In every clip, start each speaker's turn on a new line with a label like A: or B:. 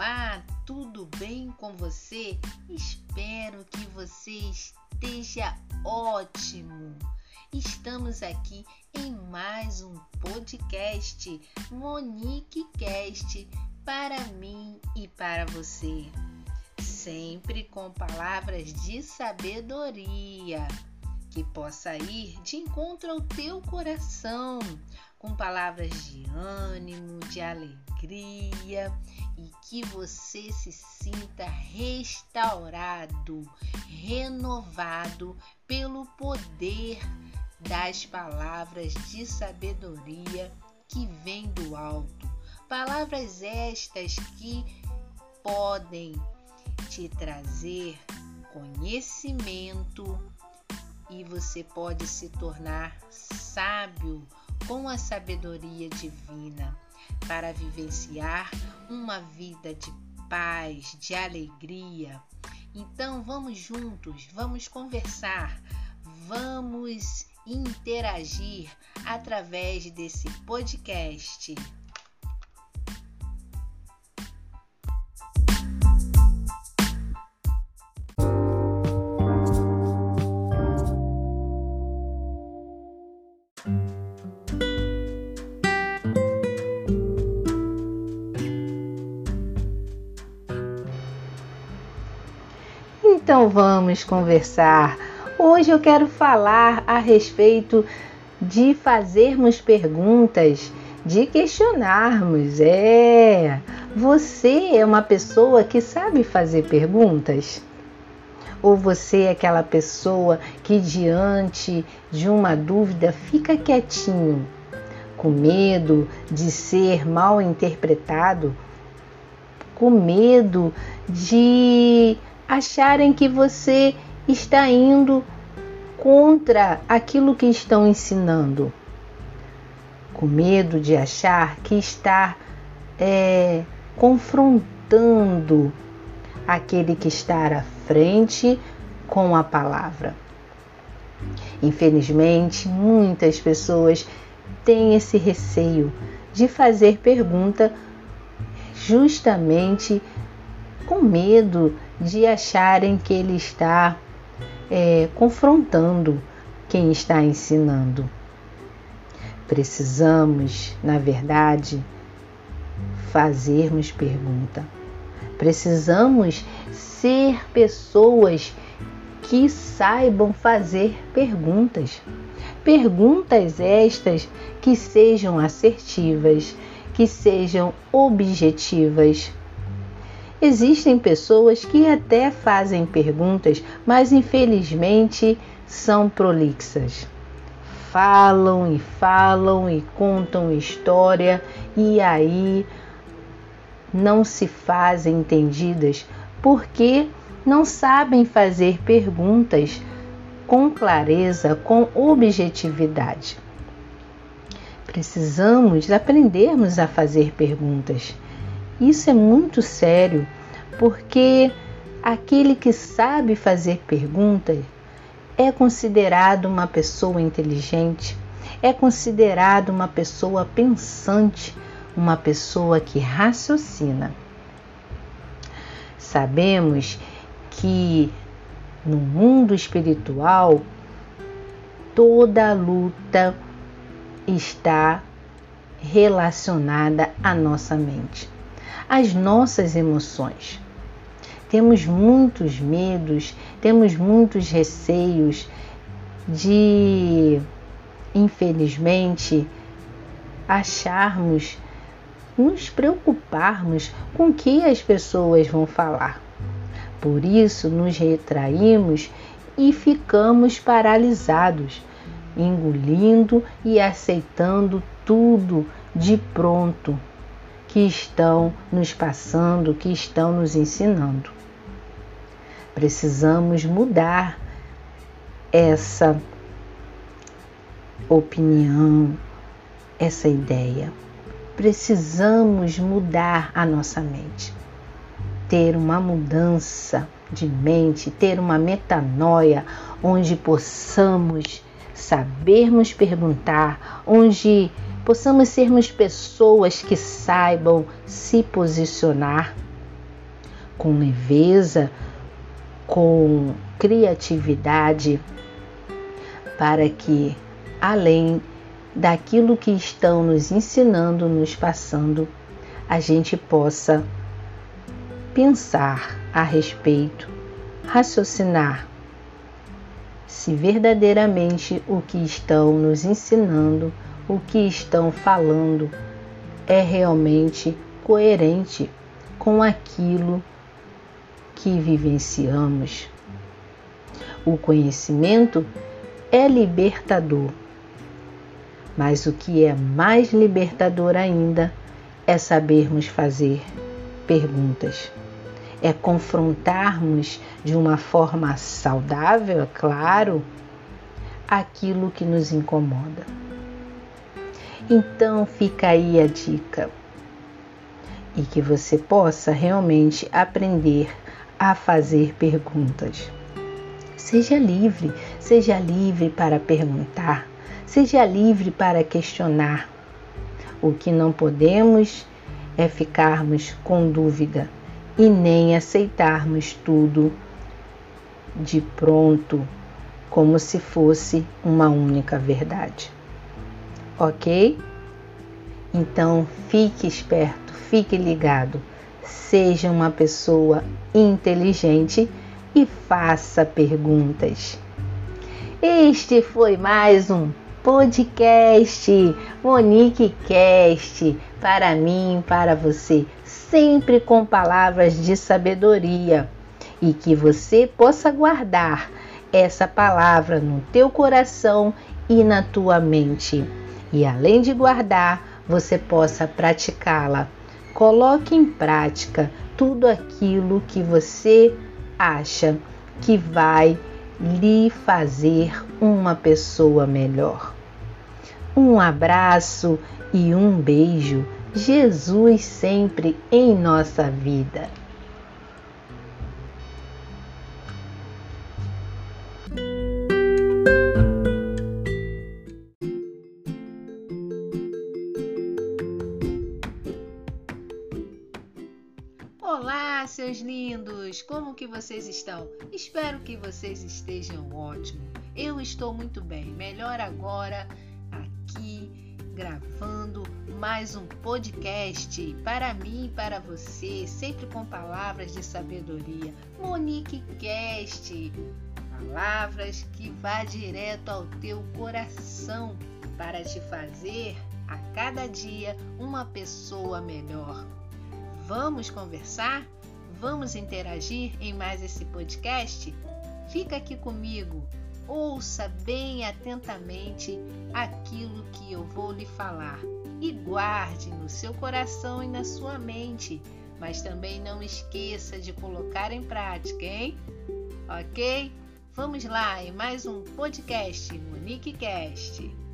A: Olá, tudo bem com você? Espero que você esteja ótimo. Estamos aqui em mais um podcast Monique Cast para mim e para você. Sempre com palavras de sabedoria que possa ir de encontro ao teu coração, com palavras de ânimo, de alegria e que você se sinta restaurado, renovado pelo poder das palavras de sabedoria que vem do alto. Palavras estas que podem te trazer conhecimento e você pode se tornar sábio com a sabedoria divina para vivenciar uma vida de paz, de alegria. Então vamos juntos, vamos conversar, vamos interagir através desse podcast. Então vamos conversar. Hoje eu quero falar a respeito de fazermos perguntas, de questionarmos. É, você é uma pessoa que sabe fazer perguntas? Ou você é aquela pessoa que diante de uma dúvida fica quietinho, com medo de ser mal interpretado, com medo de acharem que você está indo contra aquilo que estão ensinando, com medo de achar que está é, confrontando aquele que está à frente com a palavra. Infelizmente, muitas pessoas têm esse receio de fazer pergunta justamente com medo de acharem que ele está é, confrontando quem está ensinando. Precisamos, na verdade, fazermos pergunta. Precisamos ser pessoas que saibam fazer perguntas. Perguntas estas que sejam assertivas, que sejam objetivas, Existem pessoas que até fazem perguntas, mas infelizmente são prolixas. Falam e falam e contam história e aí não se fazem entendidas porque não sabem fazer perguntas com clareza, com objetividade. Precisamos aprendermos a fazer perguntas isso é muito sério, porque aquele que sabe fazer perguntas é considerado uma pessoa inteligente, é considerado uma pessoa pensante, uma pessoa que raciocina. Sabemos que no mundo espiritual toda luta está relacionada à nossa mente as nossas emoções. Temos muitos medos, temos muitos receios de, infelizmente, acharmos, nos preocuparmos com o que as pessoas vão falar. Por isso, nos retraímos e ficamos paralisados, engolindo e aceitando tudo de pronto que estão nos passando, que estão nos ensinando. Precisamos mudar essa opinião, essa ideia. Precisamos mudar a nossa mente, ter uma mudança de mente, ter uma metanoia onde possamos sabermos perguntar, onde possamos sermos pessoas que saibam se posicionar com leveza, com criatividade, para que, além daquilo que estão nos ensinando, nos passando, a gente possa pensar a respeito, raciocinar se verdadeiramente o que estão nos ensinando, o que estão falando é realmente coerente com aquilo que vivenciamos. O conhecimento é libertador, mas o que é mais libertador ainda é sabermos fazer perguntas é confrontarmos de uma forma saudável, é claro, aquilo que nos incomoda. Então fica aí a dica e que você possa realmente aprender a fazer perguntas. Seja livre, seja livre para perguntar, seja livre para questionar. O que não podemos é ficarmos com dúvida e nem aceitarmos tudo de pronto como se fosse uma única verdade. Ok? Então fique esperto, fique ligado, seja uma pessoa inteligente e faça perguntas. Este foi mais um podcast Monique Cast para mim, para você sempre com palavras de sabedoria e que você possa guardar essa palavra no teu coração e na tua mente. E além de guardar, você possa praticá-la. Coloque em prática tudo aquilo que você acha que vai lhe fazer uma pessoa melhor. Um abraço e um beijo Jesus sempre em nossa vida. Seus lindos! Como que vocês estão? Espero que vocês estejam ótimo. Eu estou muito bem, melhor agora aqui gravando mais um podcast para mim e para você, sempre com palavras de sabedoria. Monique Cast, palavras que vá direto ao teu coração para te fazer a cada dia uma pessoa melhor. Vamos conversar? Vamos interagir em mais esse podcast? Fica aqui comigo ouça bem atentamente aquilo que eu vou lhe falar e guarde no seu coração e na sua mente, mas também não esqueça de colocar em prática, hein? Ok? Vamos lá em mais um podcast Monique Cast.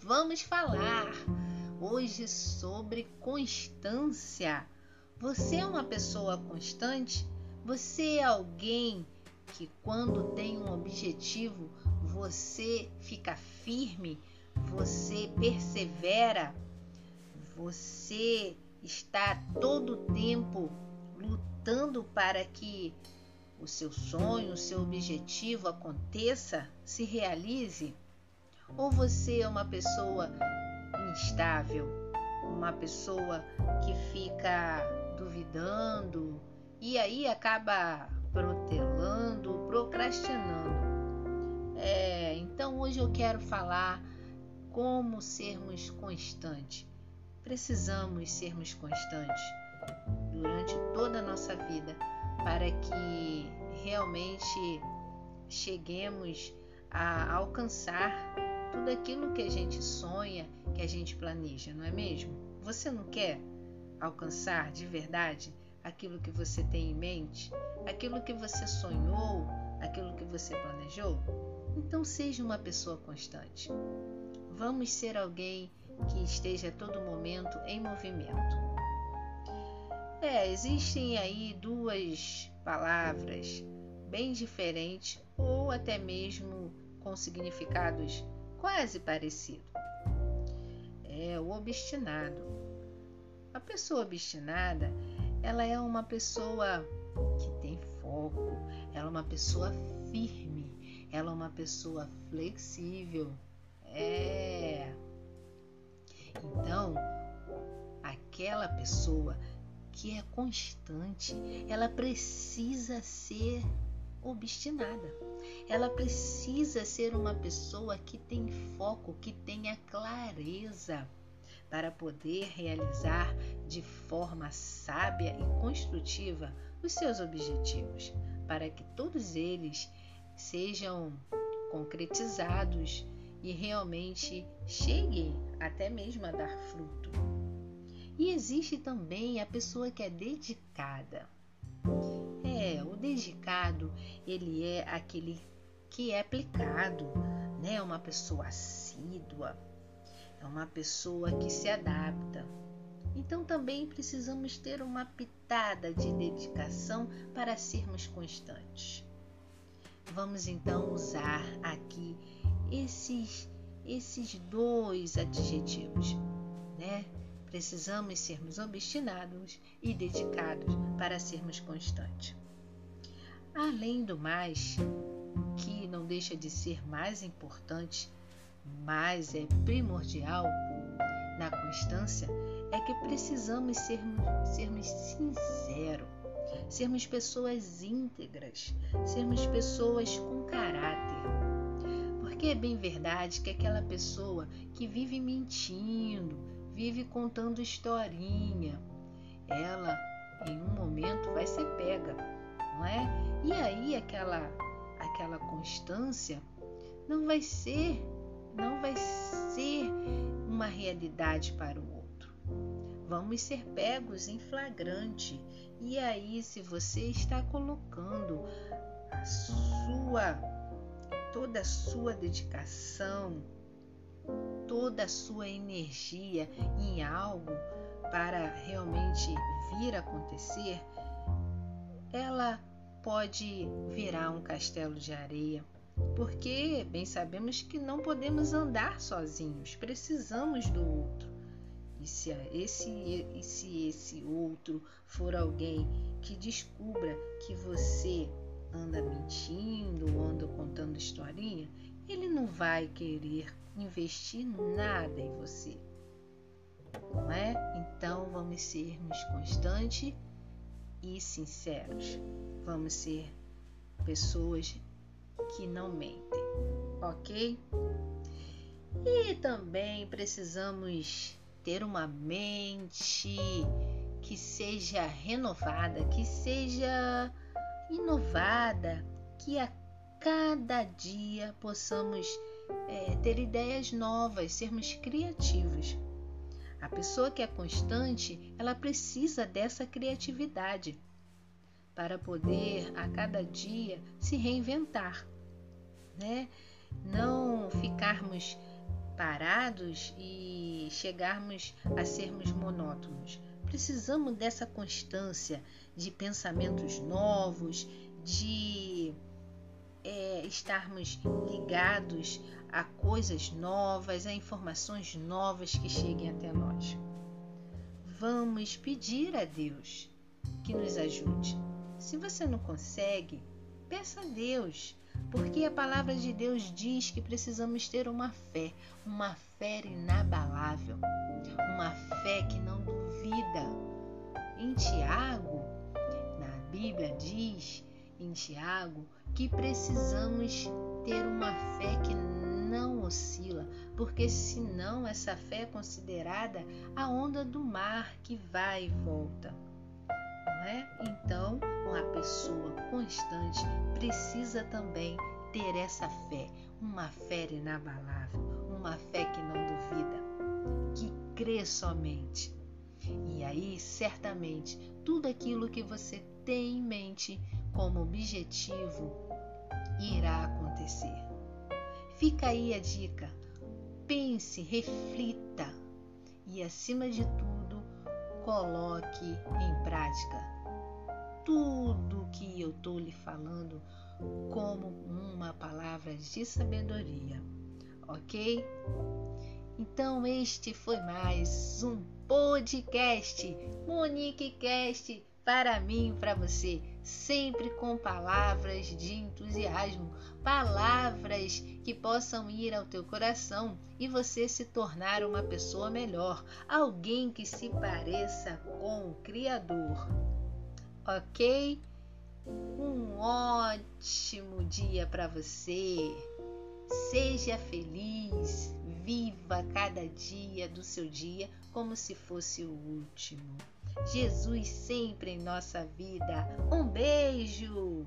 A: Vamos, falar hoje sobre constância. Você é uma pessoa constante? Você é alguém que quando tem um objetivo, você fica firme, você persevera, você está todo o tempo lutando para que o seu sonho, o seu objetivo aconteça, se realize? Ou você é uma pessoa instável, uma pessoa que fica duvidando e aí acaba protelando, procrastinando. É, então hoje eu quero falar como sermos constantes. Precisamos sermos constantes durante toda a nossa vida para que realmente cheguemos a alcançar tudo aquilo que a gente sonha, que a gente planeja, não é mesmo? Você não quer alcançar de verdade aquilo que você tem em mente, aquilo que você sonhou, aquilo que você planejou? Então seja uma pessoa constante. Vamos ser alguém que esteja a todo momento em movimento. É, existem aí duas palavras bem diferentes ou até mesmo com significados quase parecidos. É o obstinado. A pessoa obstinada, ela é uma pessoa que tem foco, ela é uma pessoa firme, ela é uma pessoa flexível. É. Então, aquela pessoa que é constante, ela precisa ser obstinada. Ela precisa ser uma pessoa que tem foco, que tenha clareza para poder realizar de forma sábia e construtiva os seus objetivos, para que todos eles sejam concretizados e realmente cheguem até mesmo a dar fruto. E existe também a pessoa que é dedicada. É, o dedicado, ele é aquele que é aplicado, né? Uma pessoa assídua, é uma pessoa que se adapta. Então também precisamos ter uma pitada de dedicação para sermos constantes. Vamos então usar aqui esses esses dois adjetivos, né? Precisamos sermos obstinados e dedicados para sermos constantes. Além do mais, que não deixa de ser mais importante, mas é primordial na constância, é que precisamos sermos, sermos sinceros, sermos pessoas íntegras, sermos pessoas com caráter. Porque é bem verdade que aquela pessoa que vive mentindo, vive contando historinha. Ela, em um momento, vai ser pega, não é? E aí aquela aquela constância não vai ser não vai ser uma realidade para o outro. Vamos ser pegos em flagrante. E aí, se você está colocando a sua toda a sua dedicação, toda a sua energia em algo para realmente vir acontecer, ela pode virar um castelo de areia, porque bem sabemos que não podemos andar sozinhos, precisamos do outro. E se esse, e se esse outro for alguém que descubra que você anda mentindo, anda contando historinha, ele não vai querer investir nada em você. Não é? Então vamos sermos constantes e sinceros. Vamos ser pessoas que não mentem, ok? E também precisamos ter uma mente que seja renovada, que seja inovada, que a cada dia possamos é, ter ideias novas, sermos criativos. A pessoa que é constante, ela precisa dessa criatividade para poder a cada dia se reinventar, né? Não ficarmos parados e chegarmos a sermos monótonos. Precisamos dessa constância de pensamentos novos, de é, estarmos ligados a coisas novas, a informações novas que cheguem até nós. Vamos pedir a Deus que nos ajude. Se você não consegue, peça a Deus, porque a palavra de Deus diz que precisamos ter uma fé, uma fé inabalável, uma fé que não duvida. Em Tiago, na Bíblia diz em Tiago que precisamos ter uma fé que não oscila, porque senão essa fé é considerada a onda do mar que vai e volta. Não é? Então, uma pessoa constante precisa também ter essa fé, uma fé inabalável, uma fé que não duvida, que crê somente. E aí, certamente, tudo aquilo que você tem em mente como objetivo irá acontecer. Fica aí a dica. Pense, reflita e, acima de tudo, coloque em prática tudo que eu estou lhe falando como uma palavra de sabedoria, ok? Então, este foi mais um podcast Monique Cast para mim e para você, sempre com palavras de entusiasmo, palavras que possam ir ao teu coração e você se tornar uma pessoa melhor, alguém que se pareça com o Criador. Ok? Um ótimo dia para você. Seja feliz, viva cada dia do seu dia como se fosse o último. Jesus sempre em nossa vida. Um beijo!